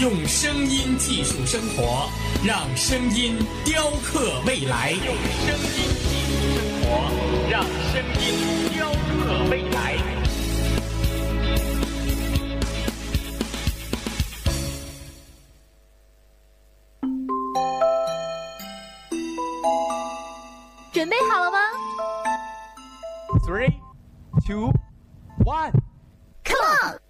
用声音技术生活，让声音雕刻未来。用声音技术生活，让声音雕刻未来。准备好了吗？Three, two, one, come on！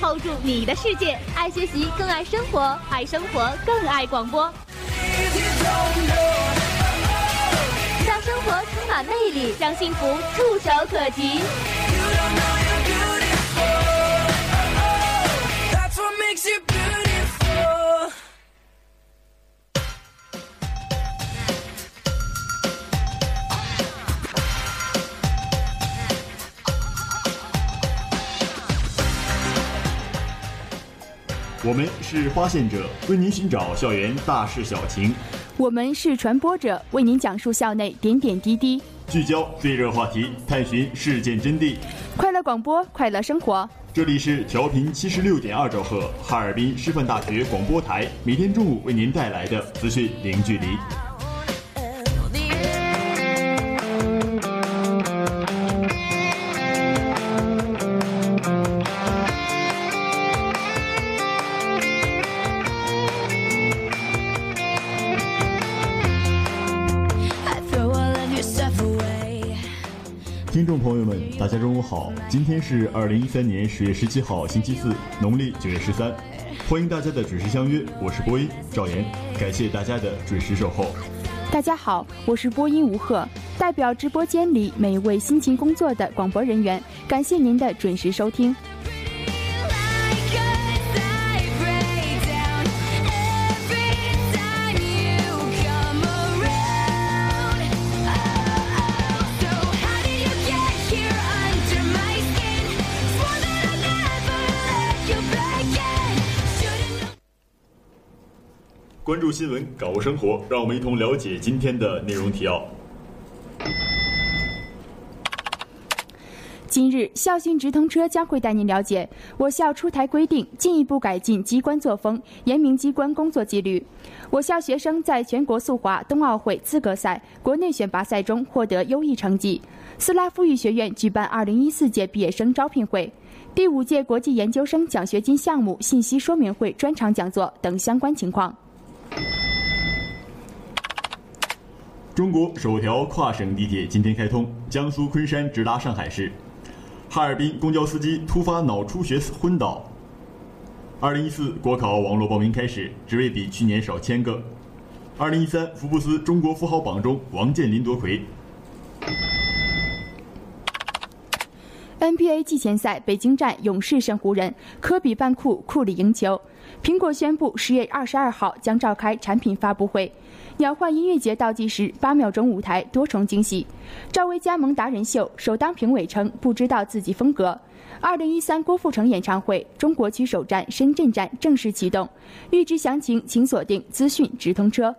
，hold 住你的世界。爱学习，更爱生活；爱生活，更爱广播。让生活充满魅力，让幸福触手可及。我们是发现者，为您寻找校园大事小情；我们是传播者，为您讲述校内点点滴滴。聚焦最热话题，探寻事件真谛。快乐广播，快乐生活。这里是调频七十六点二兆赫，哈尔滨师范大学广播台，每天中午为您带来的资讯零距离。听众朋友们，大家中午好！今天是二零一三年十月十七号，星期四，农历九月十三。欢迎大家的准时相约，我是播音赵岩，感谢大家的准时守候。大家好，我是播音吴鹤，代表直播间里每一位辛勤工作的广播人员，感谢您的准时收听。关注新闻，搞生活，让我们一同了解今天的内容提要。今日校讯直通车将会带您了解我校出台规定，进一步改进机关作风，严明机关工作纪律。我校学生在全国速滑、冬奥会资格赛、国内选拔赛中获得优异成绩。斯拉夫语学院举办二零一四届毕业生招聘会，第五届国际研究生奖学金项目信息说明会专场讲座等相关情况。中国首条跨省地铁今天开通，江苏昆山直达上海市。哈尔滨公交司机突发脑出血昏倒。二零一四国考网络报名开始，职位比去年少千个。二零一三福布斯中国富豪榜中，王健林夺魁。NBA 季前赛，北京站勇士胜湖人，科比扮酷，库里赢球。苹果宣布十月二十二号将召开产品发布会。鸟换音乐节倒计时八秒钟舞台多重惊喜，赵薇加盟达人秀，首当评委称不知道自己风格。二零一三郭富城演唱会中国区首站深圳站正式启动，预知详情请锁定资讯直通车。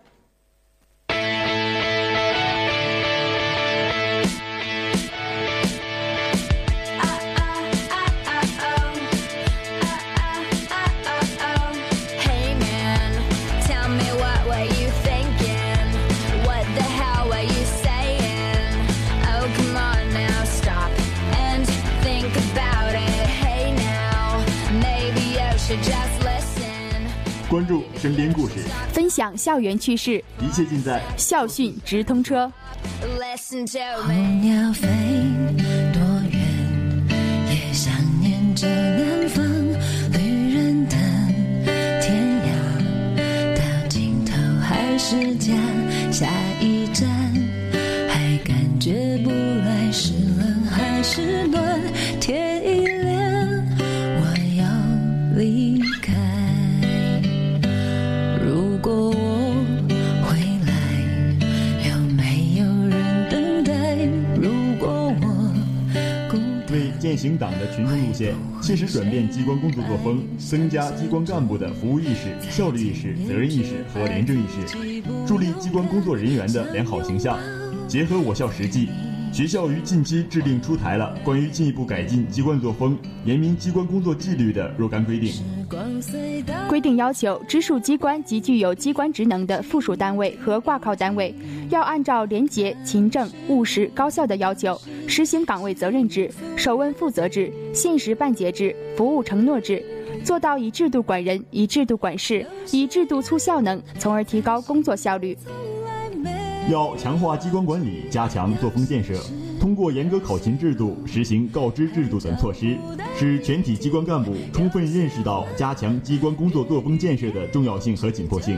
关注身边故事，分享校园趣事，一切尽在校讯直通车。候鸟飞多远，也想念着南方。党的群众路线，切实转变机关工作作风，增加机关干部的服务意识、效率意识、责任意识和廉政意识，助力机关工作人员的良好形象。结合我校实际，学校于近期制定出台了关于进一步改进机关作风、严明机关工作纪律的若干规定。规定要求，直属机关及具有机关职能的附属单位和挂靠单位，要按照廉洁、勤政、务实、高效的要求，实行岗位责任制、首问负责制、限时办结制、服务承诺制，做到以制度管人、以制度管事、以制度促效能，从而提高工作效率。要强化机关管理，加强作风建设，通过严格考勤制度、实行告知制度等措施，使全体机关干部充分认识到加强机关工作作风建设的重要性和紧迫性，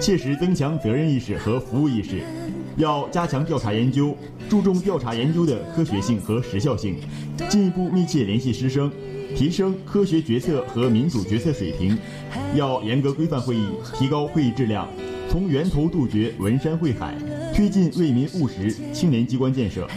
切实增强责任意识和服务意识。要加强调查研究，注重调查研究的科学性和时效性，进一步密切联系师生，提升科学决策和民主决策水平。要严格规范会议，提高会议质量。从源头杜绝文山会海，推进为民务实青年机关建设。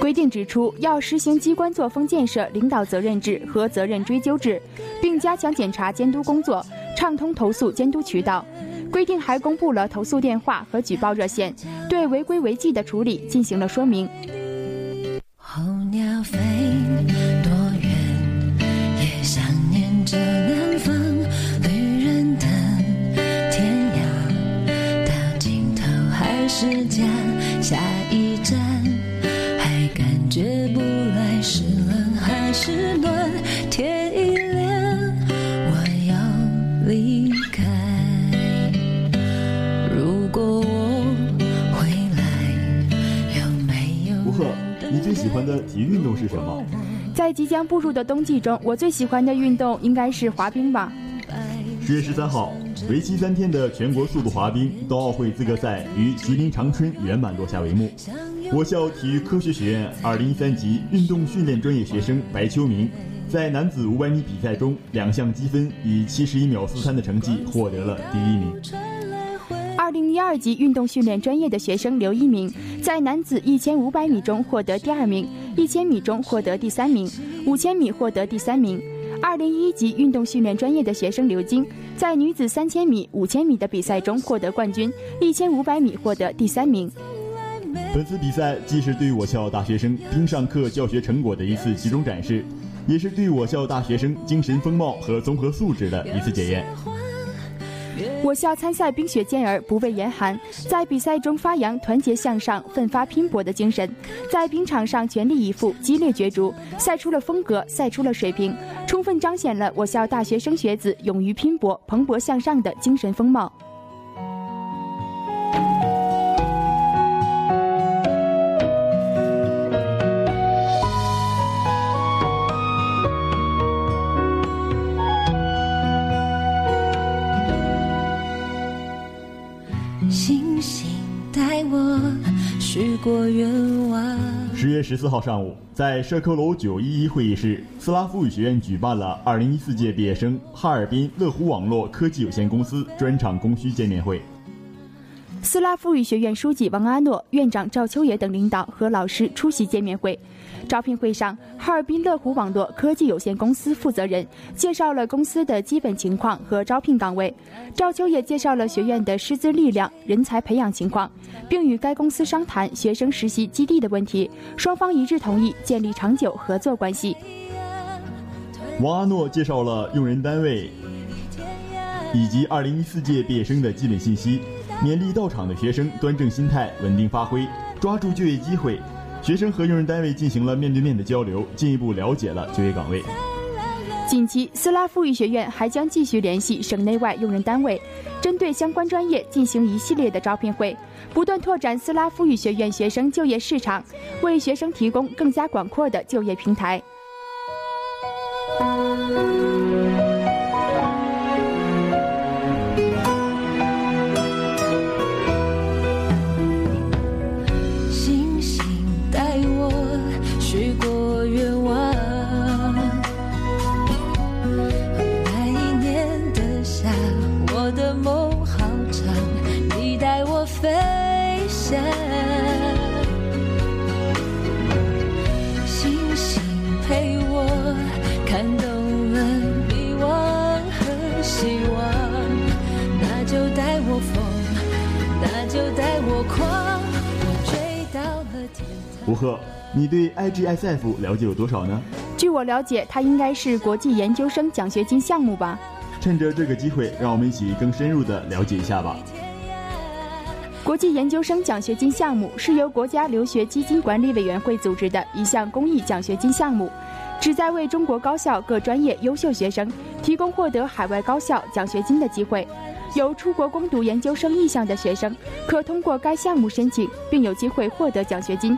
规定指出，要实行机关作风建设领导责任制和责任追究制，并加强检查监督工作，畅通投诉监督渠道。规定还公布了投诉电话和举报热线，对违规违纪的处理进行了说明。候鸟飞多远，也想念着南还是家。下一站，还感觉不来是冷还是暖。天一亮，我要离开。如果我回来，有没有吴赫，你最喜欢的体育运动是什么？在即将步入的冬季中，我最喜欢的运动应该是滑冰吧。十月十三号，为期三天的全国速度滑冰冬奥会资格赛于吉林长春圆满落下帷幕。我校体育科学学院二零一三级运动训练专业学生白秋明，在男子五百米比赛中两项积分以七十一秒四三的成绩获得了第一名。二零一二级运动训练专业的学生刘一鸣，在男子一千五百米中获得第二名，一千米中获得第三名，五千米获得第三名。二零一一级运动训练专业的学生刘晶，在女子三千米、五千米的比赛中获得冠军，一千五百米获得第三名。本次比赛既是对我校大学生冰上课教学成果的一次集中展示，也是对我校大学生精神风貌和综合素质的一次检验。我校参赛冰雪健儿不畏严寒，在比赛中发扬团结向上、奋发拼搏的精神，在冰场上全力以赴、激烈角逐，赛出了风格，赛出了水平，充分彰显了我校大学生学子勇于拼搏、蓬勃向上的精神风貌。过愿望。十月十四号上午，在社科楼九一一会议室，斯拉夫语学院举办了二零一四届毕业生哈尔滨乐湖网络科技有限公司专场供需见面会。斯拉夫语学院书记王阿诺、院长赵秋野等领导和老师出席见面会。招聘会上，哈尔滨乐湖网络科技有限公司负责人介绍了公司的基本情况和招聘岗位，赵秋也介绍了学院的师资力量、人才培养情况，并与该公司商谈学生实习基地的问题，双方一致同意建立长久合作关系。王阿诺介绍了用人单位以及二零一四届毕业生的基本信息，勉励到场的学生端正心态、稳定发挥，抓住就业机会。学生和用人单位进行了面对面的交流，进一步了解了就业岗位。近期，斯拉夫语学院还将继续联系省内外用人单位，针对相关专业进行一系列的招聘会，不断拓展斯拉夫语学院学生就业市场，为学生提供更加广阔的就业平台。你对 IGSF 了解有多少呢？据我了解，它应该是国际研究生奖学金项目吧。趁着这个机会，让我们一起更深入的了解一下吧。国际研究生奖学金项目是由国家留学基金管理委员会组织的一项公益奖学金项目，旨在为中国高校各专业优秀学生提供获得海外高校奖学金的机会。有出国攻读研究生意向的学生，可通过该项目申请，并有机会获得奖学金。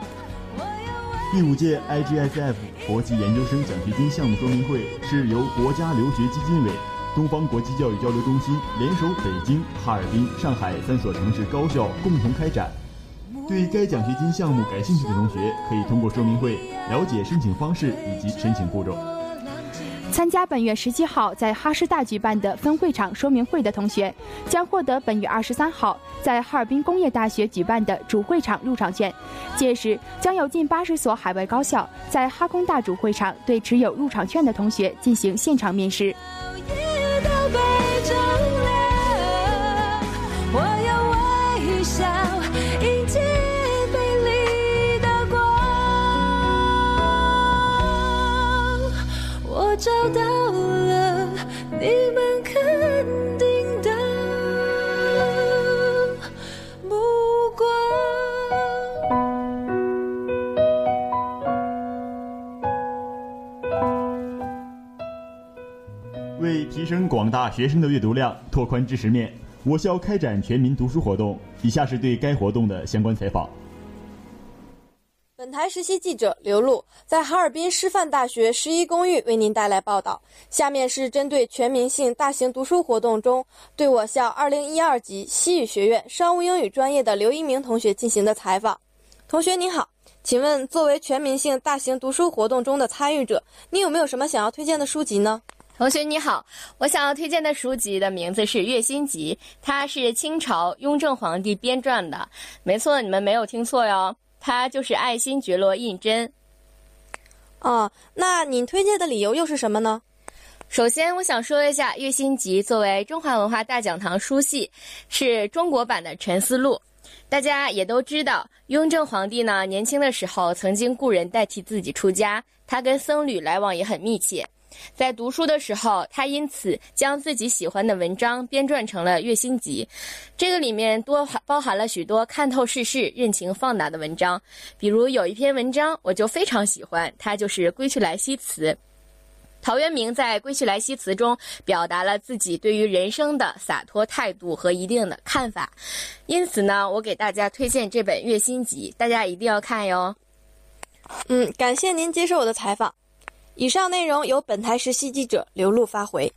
第五届 IGSF 国际研究生奖学金项目说明会是由国家留学基金委、东方国际教育交流中心联手北京、哈尔滨、上海三所城市高校共同开展。对该奖学金项目感兴趣的同学，可以通过说明会了解申请方式以及申请步骤。参加本月十七号在哈师大举办的分会场说明会的同学，将获得本月二十三号在哈尔滨工业大学举办的主会场入场券。届时将有近八十所海外高校在哈工大主会场对持有入场券的同学进行现场面试。广大学生的阅读量，拓宽知识面，我校开展全民读书活动。以下是对该活动的相关采访。本台实习记者刘璐在哈尔滨师范大学十一公寓为您带来报道。下面是针对全民性大型读书活动中对我校二零一二级西语学院商务英语专业的刘一鸣同学进行的采访。同学您好，请问作为全民性大型读书活动中的参与者，你有没有什么想要推荐的书籍呢？同学你好，我想要推荐的书籍的名字是《月心集》，它是清朝雍正皇帝编撰的。没错，你们没有听错哟，它就是爱新觉罗胤禛。哦，那您推荐的理由又是什么呢？首先，我想说一下《月心集》作为中华文化大讲堂书系，是中国版的《沉思录》。大家也都知道，雍正皇帝呢年轻的时候曾经雇人代替自己出家，他跟僧侣来往也很密切。在读书的时候，他因此将自己喜欢的文章编撰成了《月心集》，这个里面多包含了许多看透世事、认情放达的文章。比如有一篇文章，我就非常喜欢，它就是《归去来兮辞》。陶渊明在《归去来兮辞》中表达了自己对于人生的洒脱态度和一定的看法，因此呢，我给大家推荐这本《月心集》，大家一定要看哟。嗯，感谢您接受我的采访。以上内容由本台实习记者刘璐发回。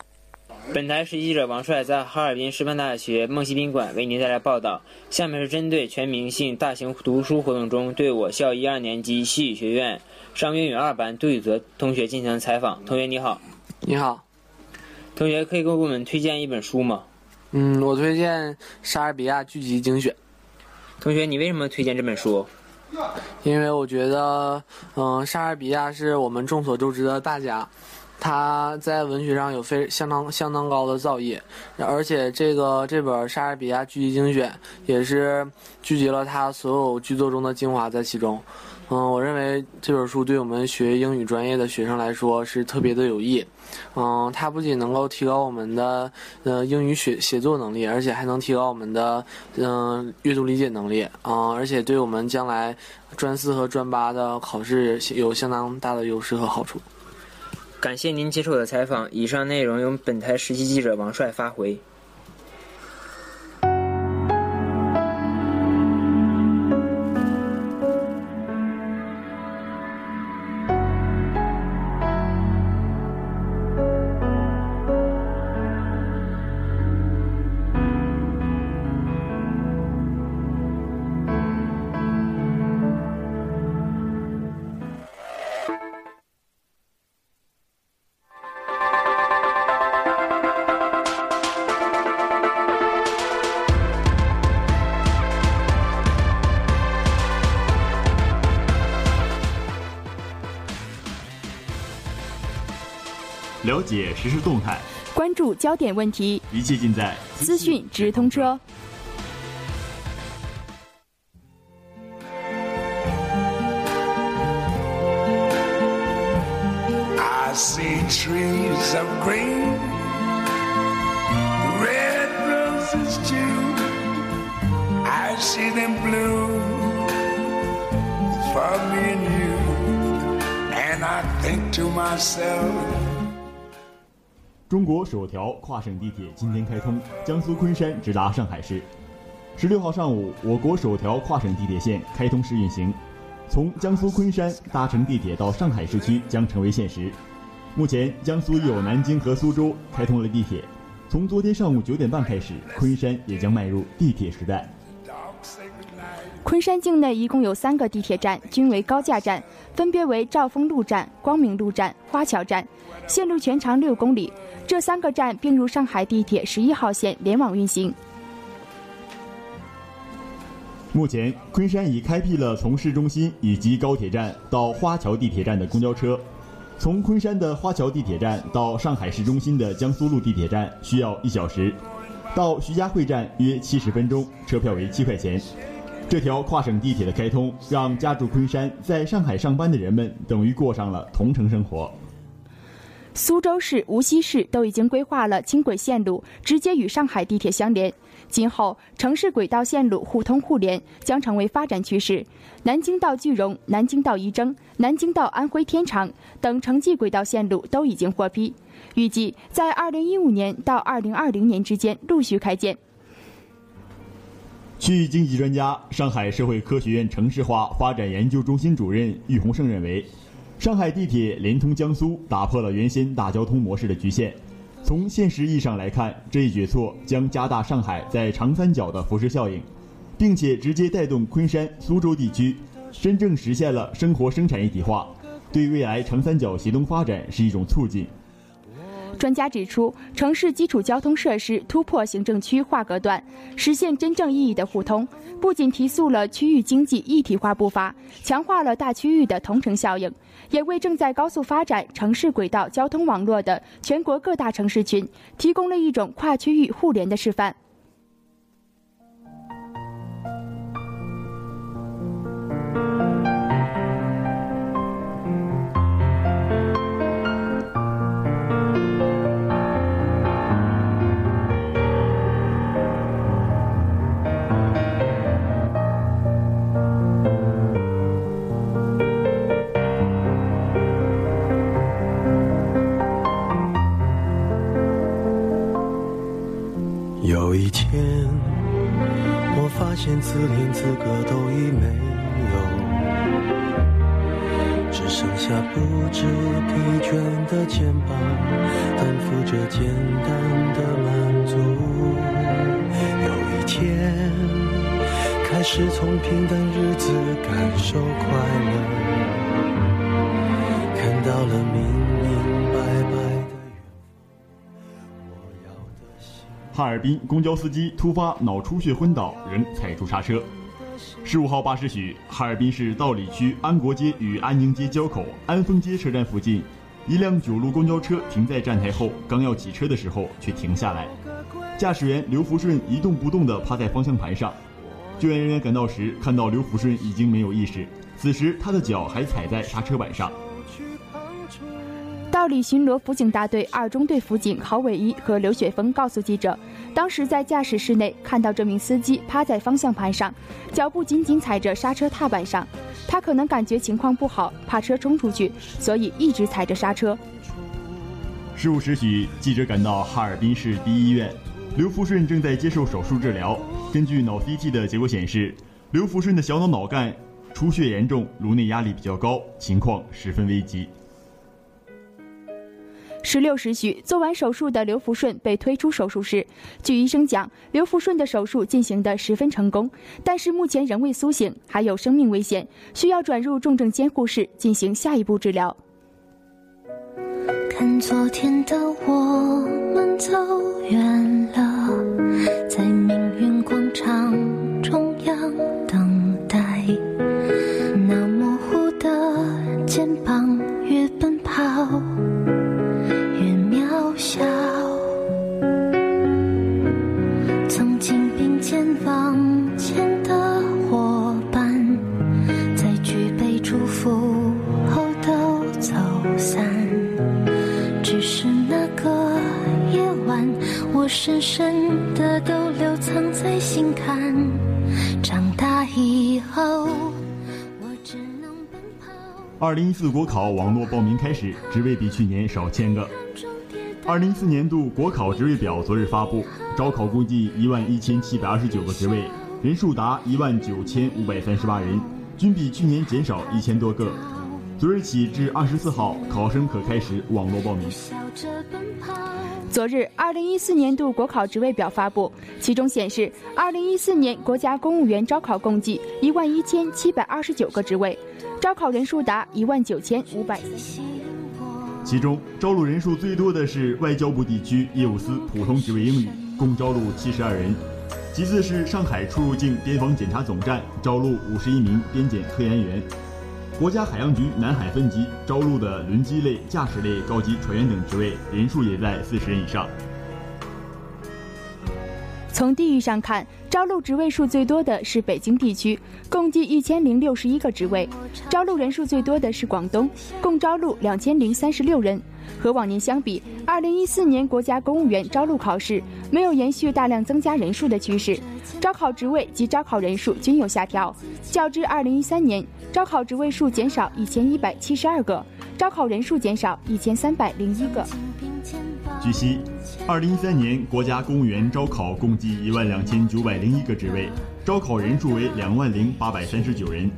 本台实习记者王帅在哈尔滨师范大学梦溪宾馆为您带来报道。下面是针对全民性大型读书活动中对我校一二年级西语学院商英语二班杜宇泽同学进行的采访。同学你好，你好，同学可以给我们推荐一本书吗？嗯，我推荐《莎士比亚剧集精选》。同学，你为什么推荐这本书？因为我觉得，嗯、莎士比亚是我们众所周知的大家，他在文学上有非相当相当高的造诣，而且这个这本《莎士比亚剧集精选》也是聚集了他所有剧作中的精华在其中。嗯，我认为这本书对我们学英语专业的学生来说是特别的有益。嗯，它不仅能够提高我们的呃英语写写作能力，而且还能提高我们的嗯、阅读理解能力啊、嗯而且对我们将来专四和专八的考试有相当大的优势和好处。感谢您接受我的采访。以上内容由本台实习记者王帅发回。实时动态，关注焦点问题，一切尽在资讯直通车。I see trees of green, red roses too. I see them bloom for me and you. And I think to myself, 中国首条跨省地铁今天开通，江苏昆山直达上海市。十六号上午，我国首条跨省地铁线开通试运行，从江苏昆山搭乘地铁到上海市区将成为现实。目前，江苏已有南京和苏州开通了地铁。从昨天上午九点半开始，昆山也将迈入地铁时代。昆山境内一共有三个地铁站，均为高架站，分别为兆丰路站、光明路站、花桥站，线路全长六公里。这三个站并入上海地铁十一号线联网运行。目前，昆山已开辟了从市中心以及高铁站到花桥地铁站的公交车。从昆山的花桥地铁站到上海市中心的江苏路地铁站需要一小时，到徐家汇站约七十分钟，车票为七块钱。这条跨省地铁的开通，让家住昆山在上海上班的人们等于过上了同城生活。苏州市、无锡市都已经规划了轻轨线路，直接与上海地铁相连。今后，城市轨道线路互通互联将成为发展趋势。南京到句容、南京到仪征、南京到安徽天长等城际轨道线路都已经获批，预计在2015年到2020年之间陆续开建。区域经济专家、上海社会科学院城市化发展研究中心主任郁洪胜认为，上海地铁连通江苏，打破了原先大交通模式的局限。从现实意义上来看，这一举措将加大上海在长三角的辐射效应，并且直接带动昆山、苏州地区，真正实现了生活生产一体化，对未来长三角协同发展是一种促进。专家指出，城市基础交通设施突破行政区划隔断，实现真正意义的互通，不仅提速了区域经济一体化步伐，强化了大区域的同城效应，也为正在高速发展城市轨道交通网络的全国各大城市群提供了一种跨区域互联的示范。的肩膀，担负着简单的满足。有一天，开始从平淡日子感受快乐，看到了明明白白的。哈尔滨公交司机突发脑出血昏倒，人踩住刹车。十五号八时许，哈尔滨市道里区安国街与安宁街交口安丰街车站附近，一辆九路公交车停在站台后，刚要起车的时候却停下来。驾驶员刘福顺一动不动地趴在方向盘上。救援人员赶到时，看到刘福顺已经没有意识，此时他的脚还踩在刹车板上。道里巡逻辅警大队二中队辅警郝伟一和刘雪峰告诉记者，当时在驾驶室内看到这名司机趴在方向盘上，脚步紧紧踩着刹车踏板上。他可能感觉情况不好，怕车冲出去，所以一直踩着刹车。十五时许，记者赶到哈尔滨市第一医院，刘福顺正在接受手术治疗。根据脑 CT 的结果显示，刘福顺的小脑脑干出血严重，颅内压力比较高，情况十分危急。十六时许，做完手术的刘福顺被推出手术室。据医生讲，刘福顺的手术进行得十分成功，但是目前仍未苏醒，还有生命危险，需要转入重症监护室进行下一步治疗。看昨天的我们走远了，在命运广场中央等待。那模糊的肩膀，深深的都留藏在心坎。长大以后，我只能奔跑。二零一四国考网络报名开始，职位比去年少千个。二零一四年度国考职位表昨日发布，招考共计一万一千七百二十九个职位，人数达一万九千五百三十八人，均比去年减少一千多个。昨日起至二十四号，考生可开始网络报名。昨日，二零一四年度国考职位表发布，其中显示，二零一四年国家公务员招考共计一万一千七百二十九个职位，招考人数达一万九千五百。其中招录人数最多的是外交部地区业务司普通职位英语，共招录七十二人；其次是上海出入境边防检查总站招录五十一名边检科研员。国家海洋局南海分局招录的轮机类、驾驶类高级船员等职位人数也在四十人以上。从地域上看，招录职位数最多的是北京地区，共计一千零六十一个职位；招录人数最多的是广东，共招录两千零三十六人。和往年相比，二零一四年国家公务员招录考试没有延续大量增加人数的趋势，招考职位及招考人数均有下调。较之二零一三年，招考职位数减少一千一百七十二个，招考人数减少一千三百零一个。据悉，二零一三年国家公务员招考共计一万两千九百零一个职位，招考人数为两万零八百三十九人。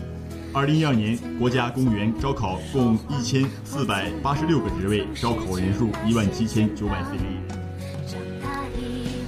二零一二年国家公务员招考共一千四百八十六个职位，招考人数一万七千九百四十一人。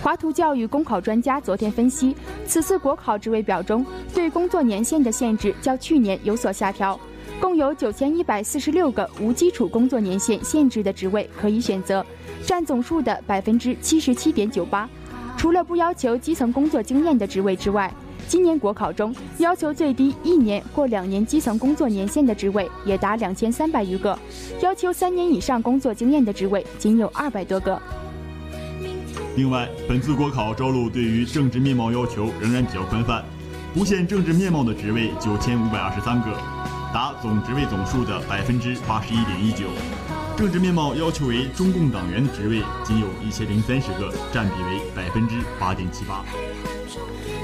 华图教育公考专家昨天分析，此次国考职位表中对工作年限的限制较去年有所下调，共有九千一百四十六个无基础工作年限限制的职位可以选择，占总数的百分之七十七点九八。除了不要求基层工作经验的职位之外，今年国考中要求最低一年或两年基层工作年限的职位也达两千三百余个，要求三年以上工作经验的职位仅有二百多个。另外，本次国考招录对于政治面貌要求仍然比较宽泛，不限政治面貌的职位九千五百二十三个，达总职位总数的百分之八十一点一九。政治面貌要求为中共党员的职位仅有一千零三十个，占比为百分之八点七八。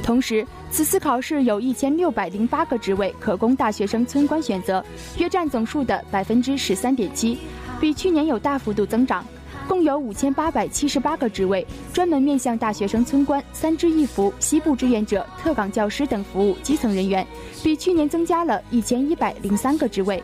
同时，此次考试有一千六百零八个职位可供大学生村官选择，约占总数的百分之十三点七，比去年有大幅度增长。共有五千八百七十八个职位专门面向大学生村官、三支一扶、西部志愿者、特岗教师等服务基层人员，比去年增加了一千一百零三个职位。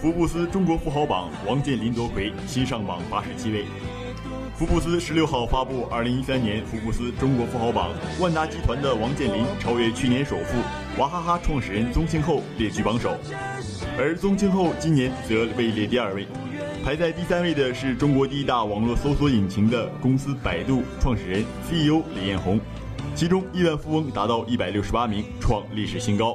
福布斯中国富豪榜，王健林夺魁，新上榜八十七位。福布斯十六号发布二零一三年福布斯中国富豪榜，万达集团的王健林超越去年首富娃哈哈创始人宗庆后列居榜首，而宗庆后今年则位列第二位。排在第三位的是中国第一大网络搜索引擎的公司百度创始人 CEO 李彦宏，其中亿万富翁达到一百六十八名，创历史新高。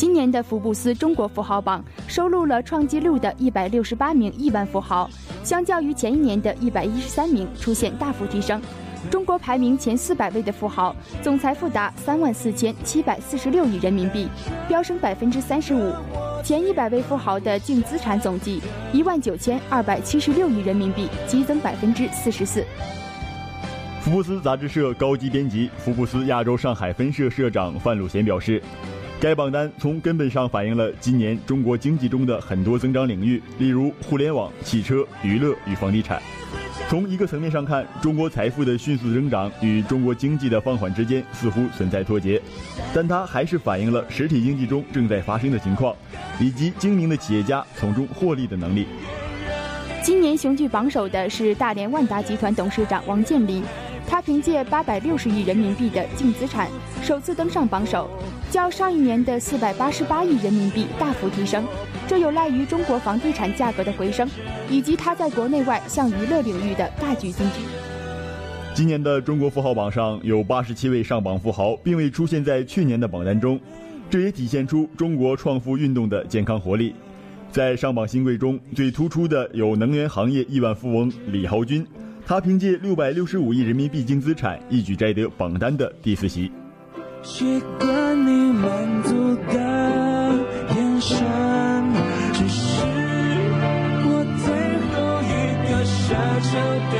今年的福布斯中国富豪榜收录了创纪录的一百六十八名亿万富豪，相较于前一年的一百一十三名出现大幅提升。中国排名前四百位的富豪总财富达三万四千七百四十六亿人民币，飙升百分之三十五。前一百位富豪的净资产总计一万九千二百七十六亿人民币，激增百分之四十四。福布斯杂志社高级编辑、福布斯亚洲上海分社社长范鲁贤表示。该榜单从根本上反映了今年中国经济中的很多增长领域，例如互联网、汽车、娱乐与房地产。从一个层面上看，中国财富的迅速增长与中国经济的放缓之间似乎存在脱节，但它还是反映了实体经济中正在发生的情况，以及精明的企业家从中获利的能力。今年雄踞榜首的是大连万达集团董事长王健林，他凭借八百六十亿人民币的净资产，首次登上榜首。较上一年的四百八十八亿人民币大幅提升，这有赖于中国房地产价格的回升，以及他在国内外向娱乐领域的大举进军。今年的中国富豪榜上有八十七位上榜富豪，并未出现在去年的榜单中，这也体现出中国创富运动的健康活力。在上榜新贵中最突出的有能源行业亿万富翁李豪军，他凭借六百六十五亿人民币净资产，一举摘得榜单的第四席。习惯你满足的眼神，只是我最后一个奢求的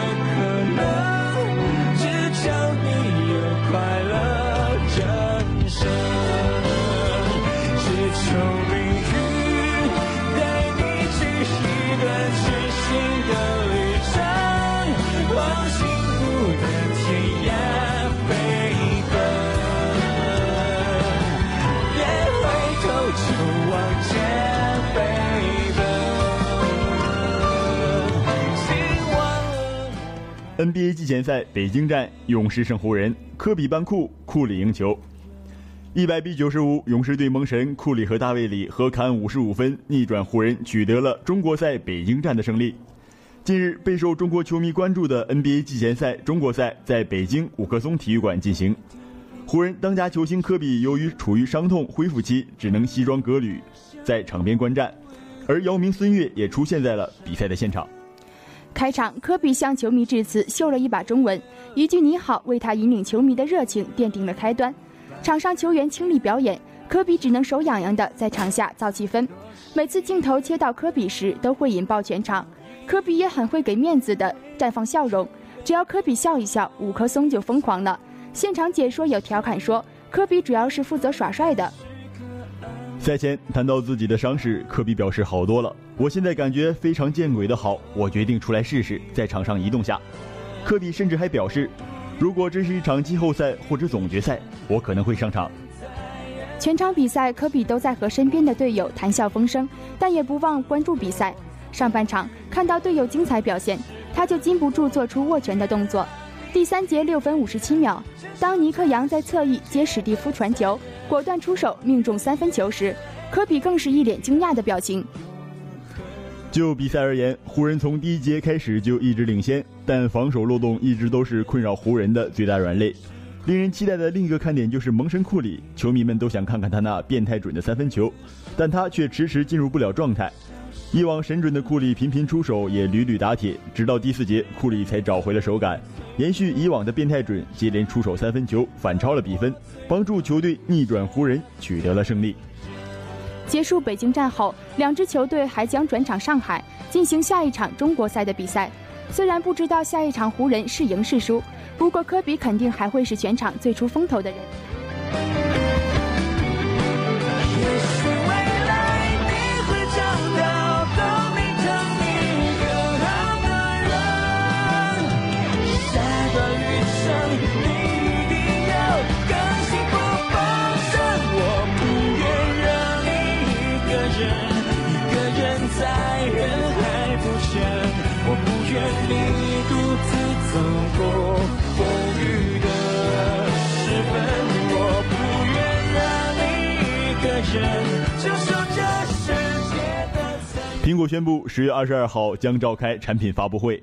前赛北京站，勇士胜湖人，科比班库，库里赢球，一百比九十五，勇士队蒙神库里和大卫里合砍五十五分，逆转湖人，取得了中国赛北京站的胜利。近日备受中国球迷关注的 NBA 季前赛中国赛在北京五棵松体育馆进行，湖人当家球星科比由于处于伤痛恢复期，只能西装革履在场边观战，而姚明、孙悦也出现在了比赛的现场。开场，科比向球迷致辞，秀了一把中文，一句“你好”为他引领球迷的热情奠定了开端。场上球员倾力表演，科比只能手痒痒的在场下造气氛。每次镜头切到科比时，都会引爆全场。科比也很会给面子的绽放笑容，只要科比笑一笑，五棵松就疯狂了。现场解说有调侃说，科比主要是负责耍帅的。赛前谈到自己的伤势，科比表示好多了。我现在感觉非常见鬼的好，我决定出来试试，在场上移动下。科比甚至还表示，如果这是一场季后赛或者总决赛，我可能会上场。全场比赛，科比都在和身边的队友谈笑风生，但也不忘关注比赛。上半场看到队友精彩表现，他就禁不住做出握拳的动作。第三节六分五十七秒，当尼克杨在侧翼接史蒂夫传球。果断出手命中三分球时，科比更是一脸惊讶的表情。就比赛而言，湖人从第一节开始就一直领先，但防守漏洞一直都是困扰湖人的最大软肋。令人期待的另一个看点就是蒙神库里，球迷们都想看看他那变态准的三分球，但他却迟迟进入不了状态。以往神准的库里频频出手，也屡屡打铁，直到第四节，库里才找回了手感，延续以往的变态准，接连出手三分球，反超了比分，帮助球队逆转湖人，取得了胜利。结束北京站后，两支球队还将转场上海，进行下一场中国赛的比赛。虽然不知道下一场湖人是赢是输，不过科比肯定还会是全场最出风头的人。果宣布，十月二十二号将召开产品发布会。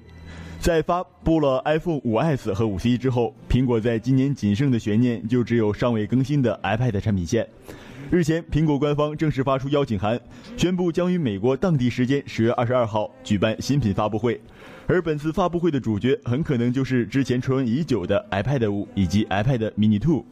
在发布了 iPhone 5S 和 5C 之后，苹果在今年仅剩的悬念就只有尚未更新的 iPad 产品线。日前，苹果官方正式发出邀请函，宣布将于美国当地时间十月二十二号举办新品发布会。而本次发布会的主角很可能就是之前传闻已久的 iPad 5以及 iPad Mini 2。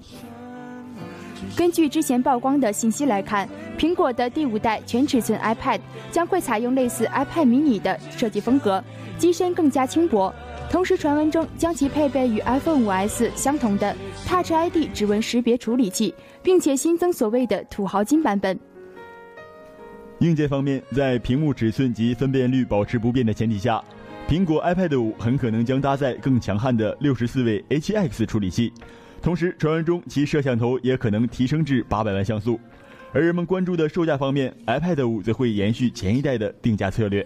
根据之前曝光的信息来看，苹果的第五代全尺寸 iPad 将会采用类似 iPad mini 的设计风格，机身更加轻薄。同时，传闻中将其配备与 iPhone 5S 相同的 Touch ID 指纹识别处理器，并且新增所谓的土豪金版本。硬件方面，在屏幕尺寸及分辨率保持不变的前提下，苹果 iPad 5很可能将搭载更强悍的64位 A7X 处理器。同时，传闻中其摄像头也可能提升至八百万像素，而人们关注的售价方面，iPad 5则会延续前一代的定价策略。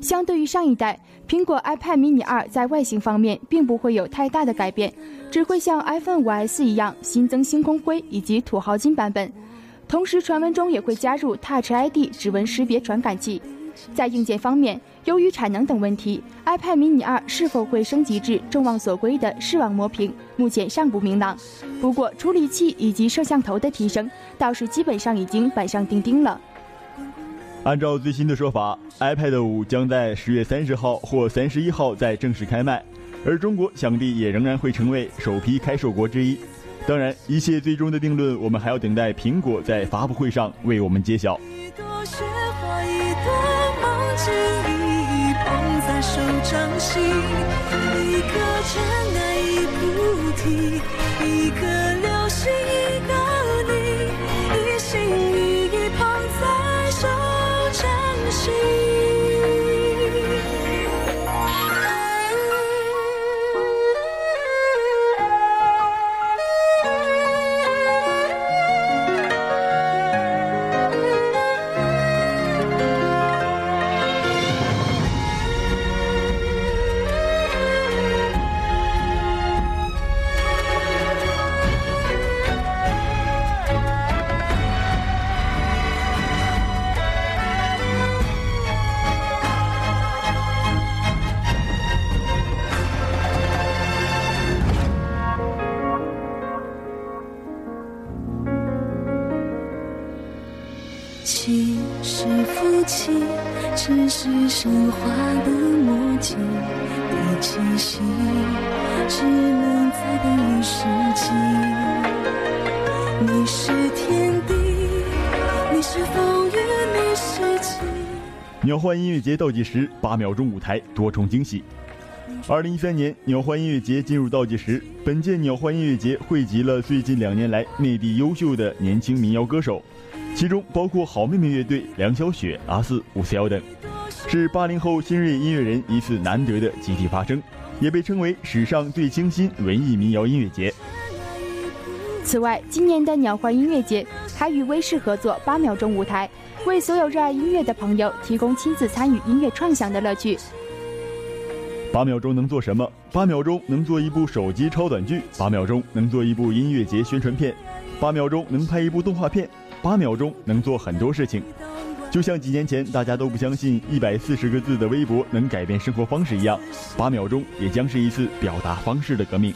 相对于上一代，苹果 iPad mini 2在外形方面并不会有太大的改变，只会像 iPhone 5S 一样新增星空灰以及土豪金版本。同时，传闻中也会加入 Touch ID 指纹识别传感器。在硬件方面，由于产能等问题，iPad mini 二是否会升级至众望所归的视网膜屏，目前尚不明朗。不过，处理器以及摄像头的提升倒是基本上已经板上钉钉了。按照最新的说法，iPad 五将在十月三十号或三十一号再正式开卖，而中国想必也仍然会成为首批开售国之一。当然，一切最终的定论，我们还要等待苹果在发布会上为我们揭晓。在手掌心，一颗尘埃一菩提，一颗流星一起息只能在等一世纪。你是天地，你是风雨，你是晴。鸟欢音乐节倒计时八秒钟舞台多重惊喜。二零一三年鸟欢音乐节进入倒计时，本届鸟欢音乐节汇集了最近两年来内地优秀的年轻民谣歌手。其中包括好妹妹乐队、梁小雪、阿四、五四幺等，是八零后新锐音乐人一次难得的集体发声，也被称为史上最清新文艺民谣音乐节。此外，今年的鸟欢音乐节还与微视合作八秒钟舞台，为所有热爱音乐的朋友提供亲自参与音乐创想的乐趣。八秒钟能做什么？八秒钟能做一部手机超短剧，八秒钟能做一部音乐节宣传片，八秒钟能拍一部动画片。八秒钟能做很多事情，就像几年前大家都不相信一百四十个字的微博能改变生活方式一样，八秒钟也将是一次表达方式的革命。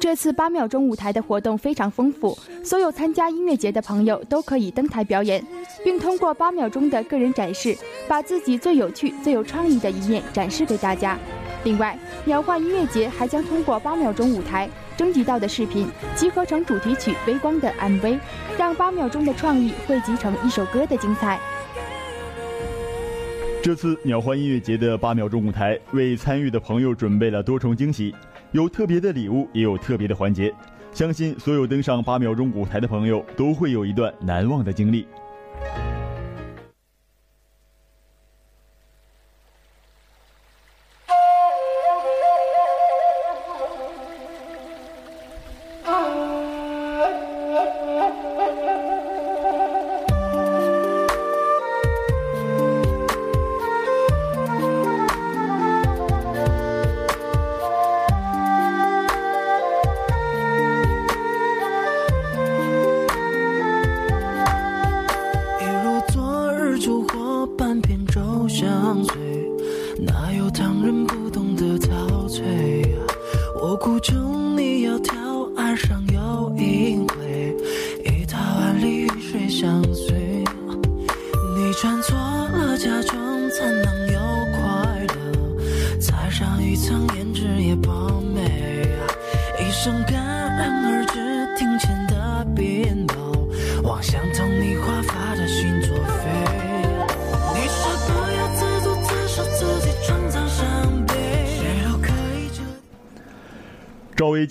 这次八秒钟舞台的活动非常丰富，所有参加音乐节的朋友都可以登台表演，并通过八秒钟的个人展示，把自己最有趣、最有创意的一面展示给大家。另外，鸟话音乐节还将通过八秒钟舞台。征集到的视频集合成主题曲《微光》的 MV，让八秒钟的创意汇集成一首歌的精彩。这次鸟欢音乐节的八秒钟舞台为参与的朋友准备了多重惊喜，有特别的礼物，也有特别的环节。相信所有登上八秒钟舞台的朋友都会有一段难忘的经历。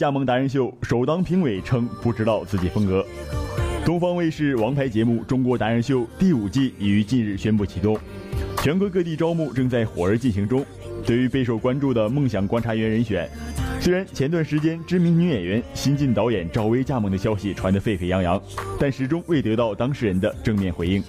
加盟达人秀，首当评委称不知道自己风格。东方卫视王牌节目《中国达人秀》第五季已于近日宣布启动，全国各地招募正在火热进行中。对于备受关注的梦想观察员人选，虽然前段时间知名女演员、新晋导演赵薇加盟的消息传得沸沸扬扬，但始终未得到当事人的正面回应。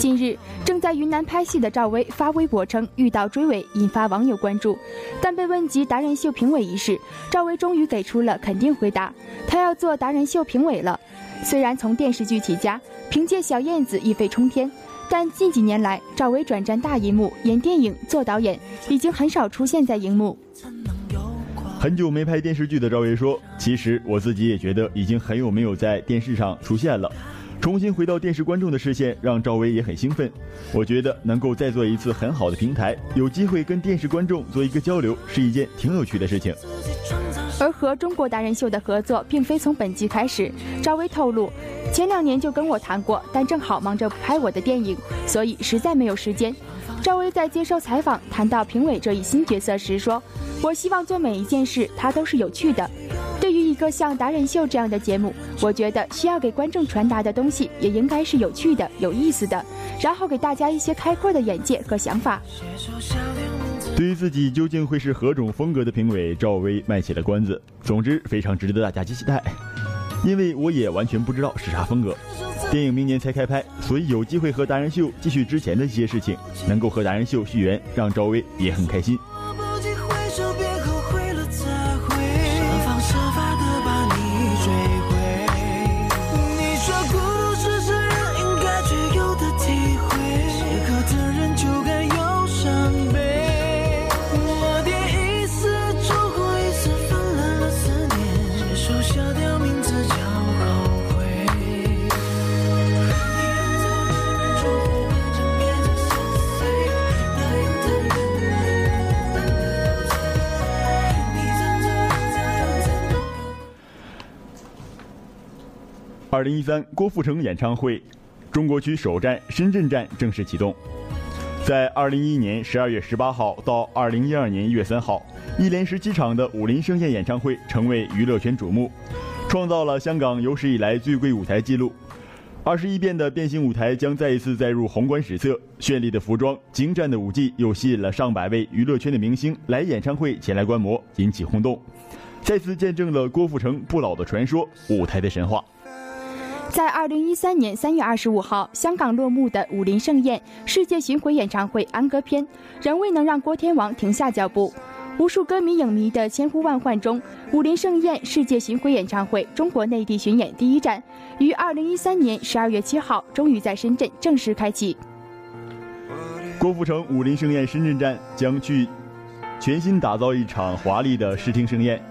近日，在云南拍戏的赵薇发微博称遇到追尾，引发网友关注。但被问及达人秀评委一事，赵薇终于给出了肯定回答：她要做达人秀评委了。虽然从电视剧起家，凭借小燕子一飞冲天，但近几年来，赵薇转战大银幕，演电影、做导演，已经很少出现在荧幕。很久没拍电视剧的赵薇说：“其实我自己也觉得已经很久没有在电视上出现了，重新回到电视观众的视线，让赵薇也很兴奋。我觉得能够再做一次很好的平台，有机会跟电视观众做一个交流，是一件挺有趣的事情。”而和中国达人秀的合作并非从本季开始。赵薇透露，前两年就跟我谈过，但正好忙着拍我的电影，所以实在没有时间。赵薇在接受采访谈到评委这一新角色时说：“我希望做每一件事，它都是有趣的。对于一个像达人秀这样的节目，我觉得需要给观众传达的东西也应该是有趣的、有意思的，然后给大家一些开阔的眼界和想法。”对于自己究竟会是何种风格的评委，赵薇卖起了关子。总之，非常值得大家期待，因为我也完全不知道是啥风格。电影明年才开拍，所以有机会和达人秀继续之前的一些事情，能够和达人秀续缘，让赵薇也很开心。二零一三郭富城演唱会中国区首站深圳站正式启动。在二零一一年十二月十八号到二零一二年一月三号，一连十七场的武林盛宴演唱会成为娱乐圈瞩目，创造了香港有史以来最贵舞台纪录。二十一变的变形舞台将再一次载入宏观史册，绚丽的服装、精湛的舞技又吸引了上百位娱乐圈的明星来演唱会前来观摩，引起轰动，再次见证了郭富城不老的传说、舞台的神话。在二零一三年三月二十五号香港落幕的武林盛宴世界巡回演唱会安歌篇，仍未能让郭天王停下脚步。无数歌迷影迷的千呼万唤中，武林盛宴世界巡回演唱会中国内地巡演第一站，于二零一三年十二月七号终于在深圳正式开启。郭富城武林盛宴深圳站将去全新打造一场华丽的视听盛宴。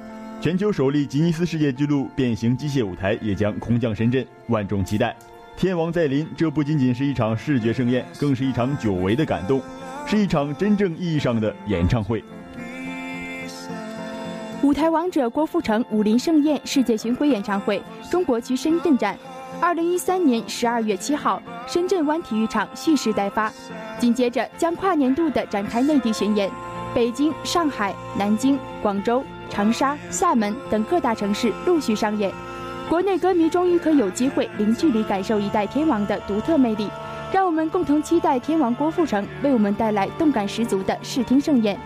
全球首例吉尼斯世界纪录变形机械舞台也将空降深圳，万众期待。天王再临，这不仅仅是一场视觉盛宴，更是一场久违的感动，是一场真正意义上的演唱会。舞台王者郭富城武林盛宴世界巡回演唱会中国区深圳站，二零一三年十二月七号，深圳湾体育场蓄势待发，紧接着将跨年度的展开内地巡演，北京、上海、南京、广州。长沙、厦门等各大城市陆续上演，国内歌迷终于可有机会零距离感受一代天王的独特魅力，让我们共同期待天王郭富城为我们带来动感十足的视听盛宴。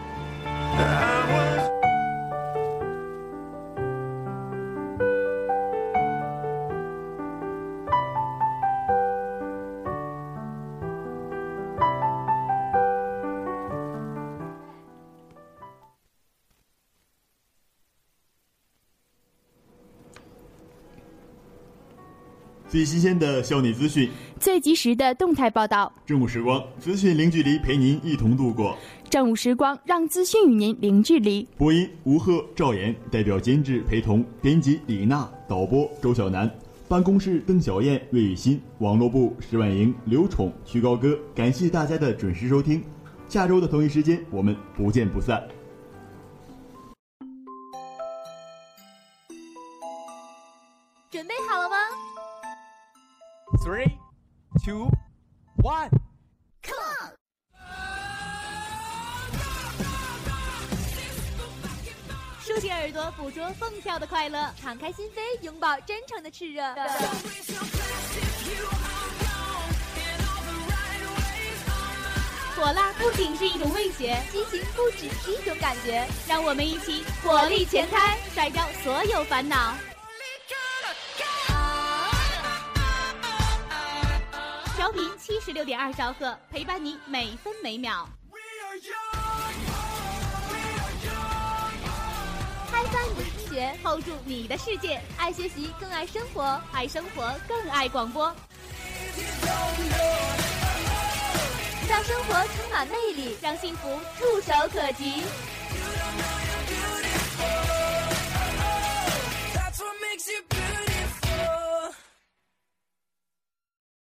最新鲜的校内资讯，最及时的动态报道，正午时光，资讯零距离陪您一同度过。正午时光，让资讯与您零距离。播音吴鹤、赵岩，代表监制陪同，编辑李娜，导播周晓楠，办公室邓小燕、魏雨欣，网络部石婉莹、刘宠、徐高歌。感谢大家的准时收听，下周的同一时间我们不见不散。Two, one, come on！竖起耳朵，捕捉蹦跳的快乐；敞开心扉，拥抱真诚的炽热。火辣不仅是一种味觉，激情不只是一种感觉。让我们一起火力全开，甩掉所有烦恼。七十六点二兆赫，陪伴你每分每秒。开翻你的听觉，hold 住你的世界。爱学习，更爱生活；爱生活，更爱广播。让生活充满魅力，让幸福触手可及。